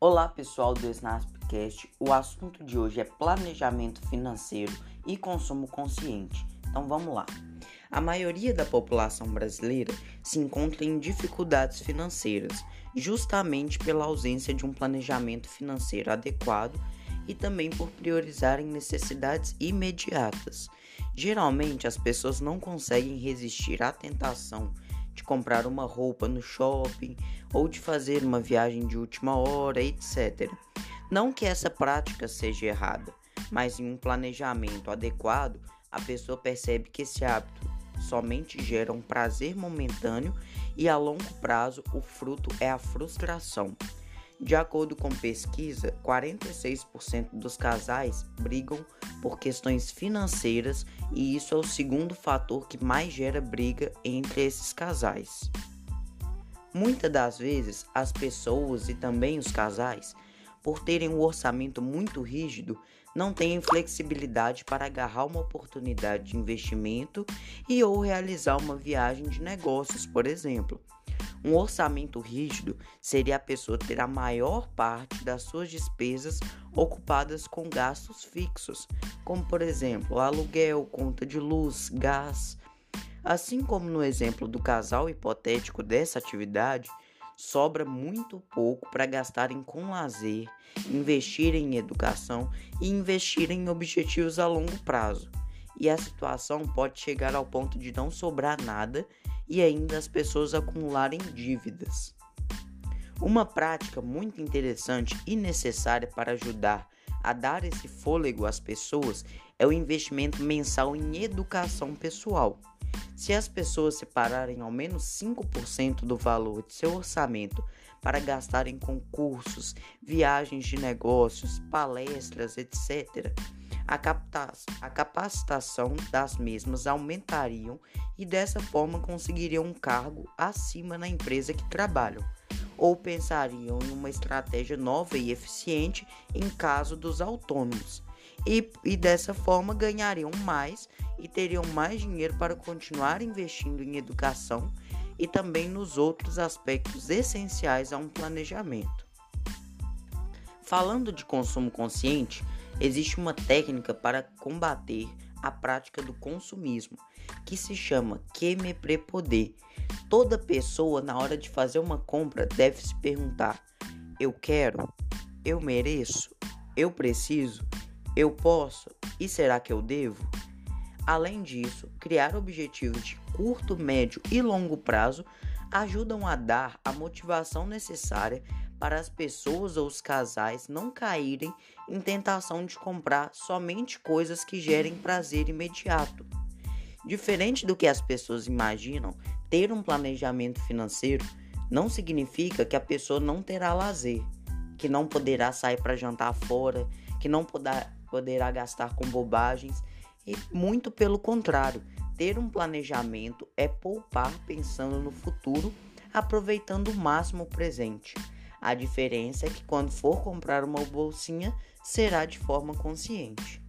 Olá pessoal do Snapcast, o assunto de hoje é planejamento financeiro e consumo consciente. Então vamos lá. A maioria da população brasileira se encontra em dificuldades financeiras, justamente pela ausência de um planejamento financeiro adequado e também por priorizarem necessidades imediatas. Geralmente as pessoas não conseguem resistir à tentação de comprar uma roupa no shopping ou de fazer uma viagem de última hora, etc. Não que essa prática seja errada, mas em um planejamento adequado, a pessoa percebe que esse hábito somente gera um prazer momentâneo e a longo prazo o fruto é a frustração. De acordo com pesquisa, 46% dos casais brigam por questões financeiras e isso é o segundo fator que mais gera briga entre esses casais. Muitas das vezes, as pessoas e também os casais, por terem um orçamento muito rígido, não têm flexibilidade para agarrar uma oportunidade de investimento e ou realizar uma viagem de negócios, por exemplo. Um orçamento rígido seria a pessoa ter a maior parte das suas despesas ocupadas com gastos fixos, como por exemplo aluguel, conta de luz, gás. Assim como no exemplo do casal hipotético dessa atividade, sobra muito pouco para gastarem com lazer, investir em educação e investir em objetivos a longo prazo. E a situação pode chegar ao ponto de não sobrar nada e ainda as pessoas acumularem dívidas. Uma prática muito interessante e necessária para ajudar a dar esse fôlego às pessoas é o investimento mensal em educação pessoal. Se as pessoas separarem ao menos 5% do valor de seu orçamento para gastarem com cursos, viagens de negócios, palestras, etc., a capacitação das mesmas aumentariam e dessa forma conseguiriam um cargo acima na empresa que trabalham, ou pensariam em uma estratégia nova e eficiente em caso dos autônomos, e, e dessa forma ganhariam mais e teriam mais dinheiro para continuar investindo em educação e também nos outros aspectos essenciais a um planejamento. Falando de consumo consciente, Existe uma técnica para combater a prática do consumismo, que se chama que me prepoder. Toda pessoa na hora de fazer uma compra deve se perguntar: eu quero? Eu mereço? Eu preciso? Eu posso? E será que eu devo? Além disso, criar objetivos de curto, médio e longo prazo ajudam a dar a motivação necessária para as pessoas ou os casais não caírem em tentação de comprar somente coisas que gerem prazer imediato. Diferente do que as pessoas imaginam, ter um planejamento financeiro não significa que a pessoa não terá lazer, que não poderá sair para jantar fora, que não poderá, gastar com bobagens, e muito pelo contrário, ter um planejamento é poupar pensando no futuro, aproveitando o máximo o presente. A diferença é que quando for comprar uma bolsinha, será de forma consciente.